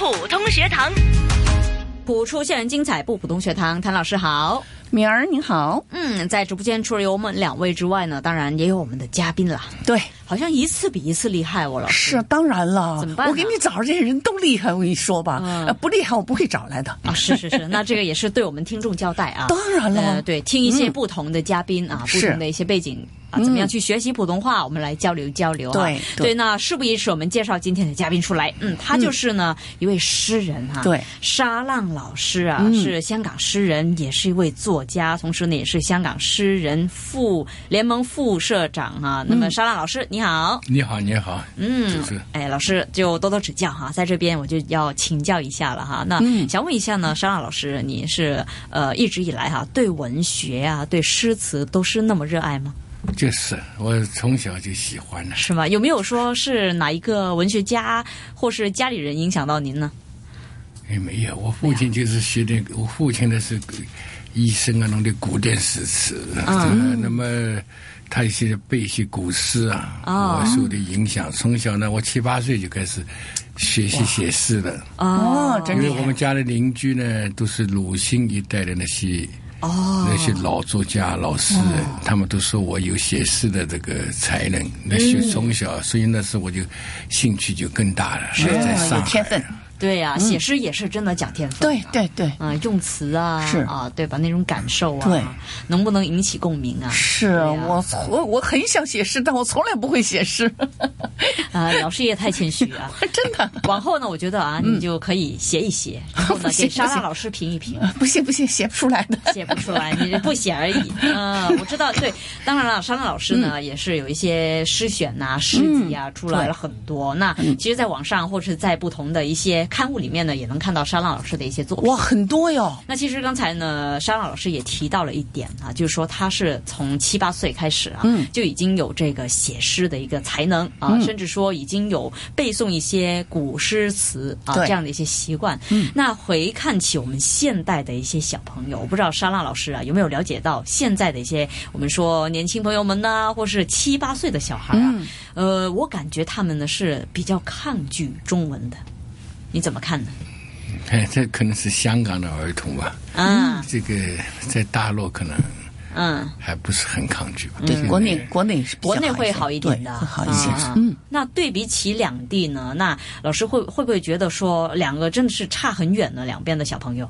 普通学堂。普出校园精彩不普通学堂，谭老师好。敏儿你好，嗯，在直播间除了有我们两位之外呢，当然也有我们的嘉宾了。对，好像一次比一次厉害我，老师。是当然了，怎么办呢我给你找这些人都厉害，我跟你说吧，嗯呃不厉害我不会找来的。啊，是是是，那这个也是对我们听众交代啊。当然了呃，对，听一些不同的嘉宾啊，不同的一些背景啊，怎么样去学习普通话，我们来交流交流啊。对对对，那事不宜迟，我们介绍今天的嘉宾出来。嗯，他就是呢一位诗人哈，对，沙浪老师啊，嗯是香港诗人，也是一位作家，同时呢也是香港诗人副联盟副社长啊。那么沙浪老师你好。你好，你好，嗯主持，哎，老师就多多指教哈，在这边我就要请教一下了哈。那嗯想问一下呢，沙浪老师，你是呃一直以来哈对文学啊、对诗词都是那么热爱吗？就是我从小就喜欢了。是吗？有没有说是哪一个文学家或是家里人影响到您呢？也没有，我父亲就是学那个，我父亲呢是医生啊，弄的古典诗词，嗯呃那么他一些背一些古诗啊，哦我受的影响。从小呢，我七八岁就开始学习写诗了，哦，真因为我们家的邻居呢都是鲁迅一代的那些。哦那些老作家、老诗人，他们都说我有写诗的这个才能。那些从小，所以那时候我就兴趣就更大了。是在哦上海有天分，对呀、写诗也是真的讲天分。对对对，啊、用词啊，是啊，对吧？那种感受啊，对能不能引起共鸣啊？是啊我我我很想写诗，但我从来不会写诗，啊，老师也太谦虚啊。真的。往后呢，我觉得啊，你就可以写一写，然后呢，给莎不行拉老师评一评。不行不行，写不出来的。写不出来，你不写而已。嗯、我知道，对，当然了，莎拉老师呢、也是有一些诗选呐、诗集啊、出来了很多。那其实，在网上或者是在不同的一些刊物里面呢，也能看到沙浪老师的一些作品。哇，很多哟。那其实刚才呢，沙浪老师也提到了一点啊，就是说他是从七八岁开始啊，嗯就已经有这个写诗的一个才能啊，甚至说已经有背诵一些古诗词啊这样的一些习惯。嗯，那回看起我们现代的一些小朋友，我不知道沙浪老师啊有没有了解到现在的一些我们说年轻朋友们呐、或是七八岁的小孩啊，呃，我感觉他们呢是比较抗拒中文的，你怎么看呢？哎，这可能是香港的儿童吧。啊，这个在大陆可能嗯。还不是很抗拒吧。对，现在国内国内是国内会好一点的，会好一些啊。嗯，那对比起两地呢？那老师会会不会觉得说两个真的是差很远呢？两边的小朋友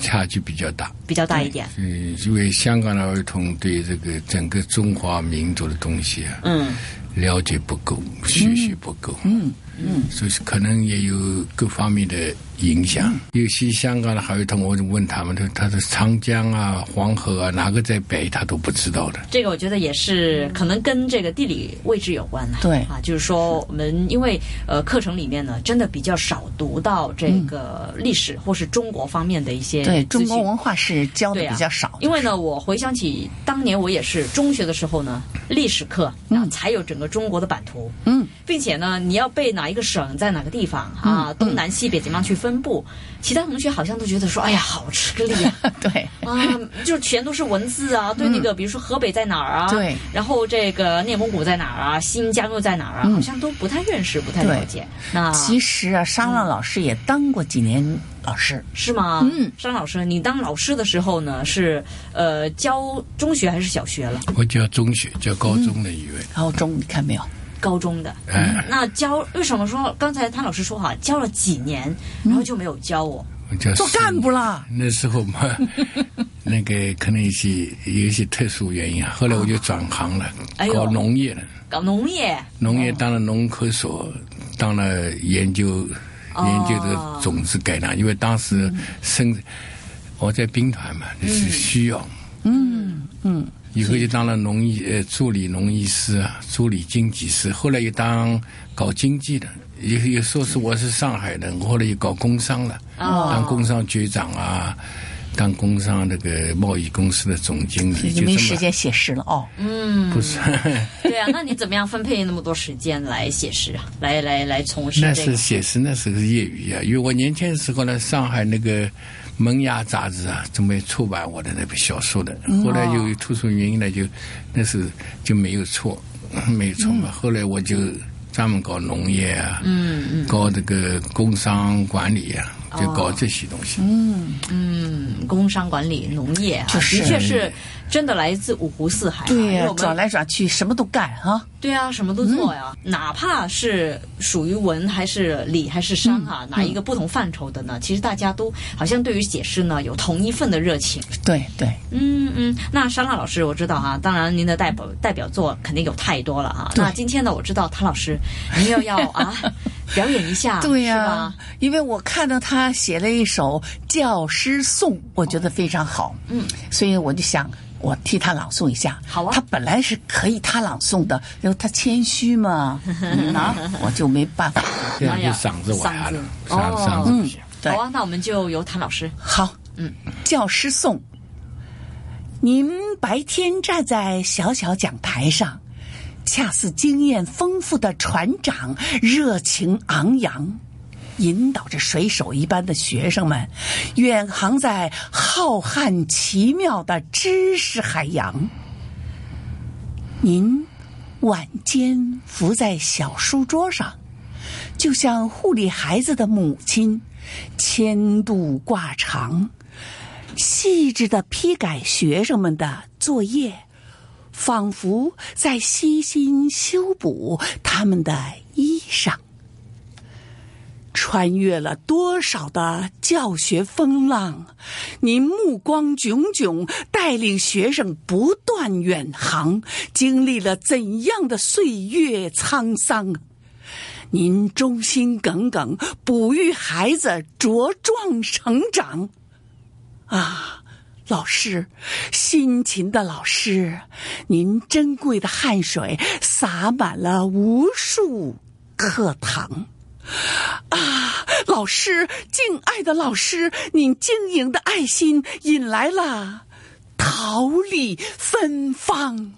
差距比较大。比较大一点。嗯，因为香港的儿童对这个整个中华民族的东西啊，嗯，了解不够，学习不够，嗯嗯，所以可能也有各方面的影响。有些香港的儿童，我就问他们，他他的长江啊、黄河啊，哪个在北，他都不知道的。这个我觉得也是可能跟这个地理位置有关呐。对啊，就是说我们因为呃课程里面呢，真的比较少读到这个历史或是中国方面的一些对中国文化是教的比较少的，因为呢，我回想起当年我也是中学的时候呢，历史课啊才有整个中国的版图，嗯，并且呢，你要背哪一个省在哪个地方嗯啊，东南西北怎么样去分布，其他同学好像都觉得说，哎呀，好吃力啊。对啊，就全都是文字啊，对那个，比如说河北在哪儿啊，嗯对，然后这个内蒙古在哪儿啊，新疆又在哪儿啊，好像都不太认识，不太了解。那嗯其实啊，沙浪老师也当过几年老师，是吗？嗯，张老师，你当老师的时候呢，是呃教中学还是小学了？我教中学，教高中的一位，高中你看没有？高中的。哎，那教为什么说刚才谭老师说哈，教了几年，然后就没有教我？做干部啦。那时候嘛，那个可能一些有一些特殊原因啊，后来我就转行了，哎搞农业了。搞农业，农业当了农科所，当了研究、哦研究这个种子改良，因为当时生我在兵团嘛，那是需要。嗯嗯，以后就当了农医呃助理农医师啊，助理经济师，后来又当搞经济的，也也说是我是上海人，后来又搞工商了，哦当工商局长啊，当工商那个贸易公司的总经理，就没时间写诗了哦。嗯，不是。对啊，那你怎么样分配那么多时间来写诗啊？来来来从事那这个？是写诗，那是个业余啊。因为我年轻的时候呢，上海那个《萌芽》杂志啊，准备出版我的那本小说的。后来由于特殊原因呢，就那是就没有错，没有错嘛。后来我就专门搞农业啊，嗯嗯搞这个工商管理啊，就搞这些东西。嗯嗯，工商管理、农业啊，就是的确是真的来自五湖四海啊。对转来转去什么都干啊。对啊，什么都做呀，哪怕是属于文还是理还是商啊，哪一个不同范畴的呢？其实大家都好像对于写诗呢有同一份的热情。对对，嗯嗯，那莎拉老师我知道啊、当然您的代表代表作肯定有太多了啊、那今天呢，我知道谭老师您又要啊 表演一下，对呀、是吧？因为我看到他写了一首教师颂，我觉得非常好，嗯，所以我就想。我替他朗诵一下。好啊他本来是可以他朗诵的，然后他谦虚嘛，嗯啊，我就没办法。这样嗓子完了，嗓子嗓嗓子不行。对好啊，那我们就由谭老师。好，嗯，教师颂。您白天站在小小讲台上，恰似经验丰富的船长，热情昂扬，引导着水手一般的学生们，远航在浩瀚奇妙的知识海洋。您晚间伏在小书桌上，就像护理孩子的母亲，千度挂长，细致的批改学生们的作业，仿佛在悉心修补他们的衣裳。穿越了多少的教学风浪，您目光炯炯，带领学生不断远航，经历了怎样的岁月沧桑？您忠心耿耿，哺育孩子茁壮成长。啊，老师，辛勤的老师，您珍贵的汗水洒满了无数课堂。啊，老师，敬爱的老师，您经营的爱心引来了桃李芬芳。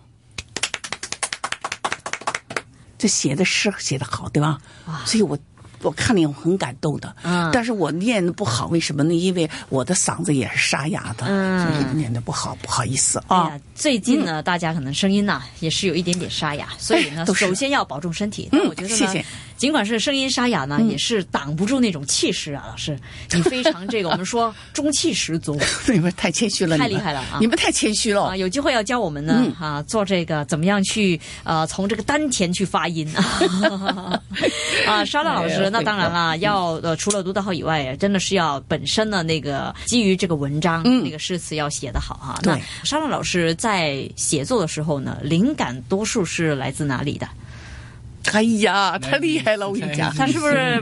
这写的诗写的好，对吧？所以我我看了以后很感动的。嗯但是我念的不好，为什么呢？因为我的嗓子也是沙哑的，嗯所以念的不好，不好意思啊。哎，最近呢，大家可能声音呢、也是有一点点沙哑，所以呢，哎首先要保重身体。嗯我觉得呢，谢谢尽管是声音沙哑呢，也是挡不住那种气势啊，老师，你非常这个我们说中气十足 你们太谦虚了，太厉害了啊你们太谦虚了啊。。有机会要教我们呢、啊，做这个怎么样去呃从这个丹田去发音 啊。沙拉老师，哎那当然了，要呃除了读得好以外，真的是要本身的那个基于这个文章、那个诗词要写得好哈。那沙拉老师在写作的时候呢，灵感多数是来自哪里的？哎呀，太厉害了！我跟你讲，他是不是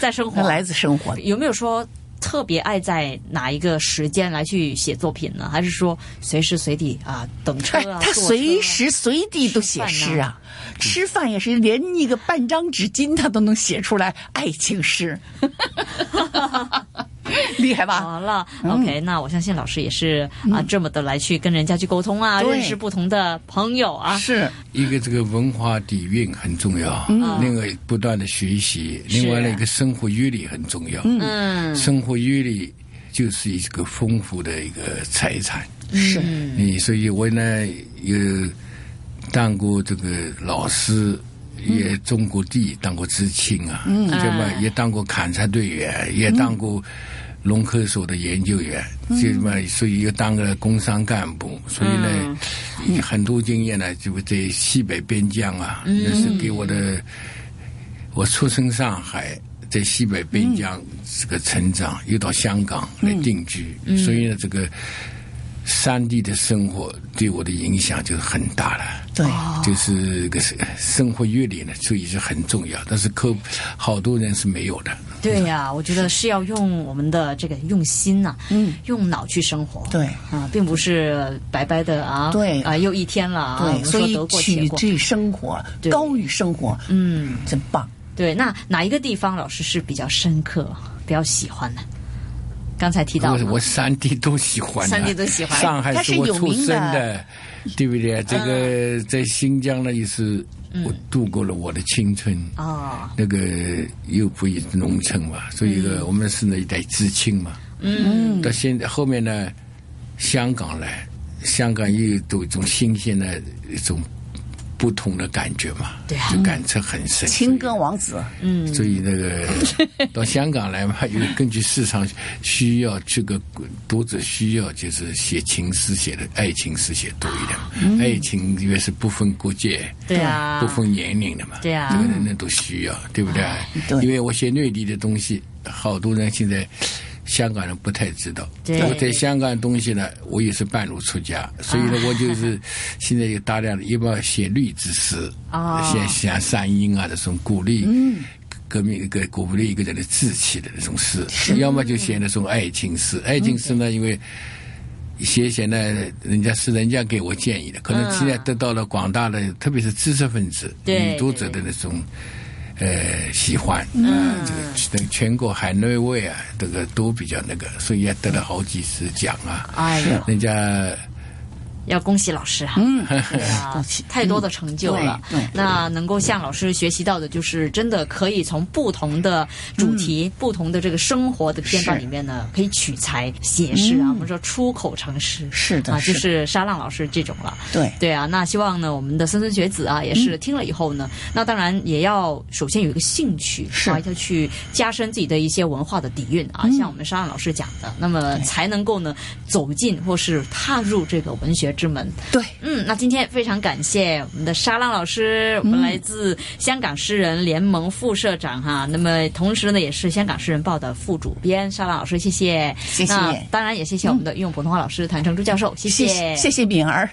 在生活他来自生活。有没有说特别爱在哪一个时间来去写作品呢？还是说随时随地啊等车哎啊？，他随时随地都写诗啊，吃饭也是，连一个半张纸巾他都能写出来爱情诗，厉害吧？好了、o k 那我相信老师也是啊，这么的来去跟人家去沟通啊，认识不同的朋友啊。是，一个这个文化底蕴很重要，另外不断的学习，另外呢一个生活阅历很重要。嗯，生活阅历就是一个丰富的一个财产。是，你所以我呢有当过这个老师。也种过地，当过知青啊，嗯，对吧？也当过勘察队员，也当过农科所的研究员，这嘛，所以又当个工商干部，所以呢，很多经验呢，就在西北边疆啊，那是给我的。我出生上海，在西北边疆这个成长，又到香港来定居，所以呢，这个山地的生活对我的影响就很大了。对，就是个生生活阅历呢，所以是很重要。但是可好多人是没有的。对呀、我觉得是要用我们的这个用心呐、嗯，用脑去生活。对啊，并不是白白的啊，对啊，又一天了啊，对，所以。取之生活，对高于生活，嗯，真棒。对，那哪一个地方老师是比较深刻、比较喜欢的？刚才提到我我三地都喜欢的，三地都喜欢。上海是我出生的，对不对？这个在新疆呢，也是我度过了我的青春。哦，那个又不是农村嘛，所以呢，我们是那一代知青嘛。嗯，到现在后面呢，香港来，香港又有一种新鲜的一种不同的感觉嘛，对啊。就感触很深。情歌王子，嗯，所以那个 到香港来嘛，又根据市场需要，这个读者需要就是写情诗写的爱情诗写多一点，嗯。爱情因为是不分国界，对啊。不分年龄的嘛，对啊。这个人人都需要，对不对？对。因为我写内地的东西，好多人现在。香港人不太知道，对。我在香港的东西呢，我也是半路出家，所以呢，我就是 现在有大量的，一般写律之诗，哦像像山鹰啊这种鼓励，嗯。革命一个鼓励一个人的志气的那种诗，要么就写那种爱情诗。爱情诗呢，因为写写呢，人家是人家给我建议的，可能现在得到了广大的，特别是知识分子、对女读者的那种。呃，喜欢，啊，这个等全国海内外啊，这个都比较那个，所以也得了好几次奖啊。哎呀，人家要恭喜老师哈，嗯，对啊，太多的成就了。对对。那能够向老师学习到的，就是真的可以从不同的主题、不同的这个生活的片段里面呢，可以取材写诗啊。我们说出口成诗，啊，是的啊就是。沙浪老师这种了。对。对啊，那希望呢，我们的莘莘学子啊，也是听了以后呢，那当然也要首先有一个兴趣，是。啊，要去加深自己的一些文化的底蕴啊，像我们沙浪老师讲的，那么才能够呢走进或是踏入这个文学之门。对，嗯，那今天非常感谢我们的沙浪老师，我们来自香港诗人联盟副社长哈，那么同时呢也是香港诗人报的副主编沙浪老师，谢谢，谢谢。那当然也谢谢我们的用普通话老师谭成珠教授，谢谢。谢谢敏儿。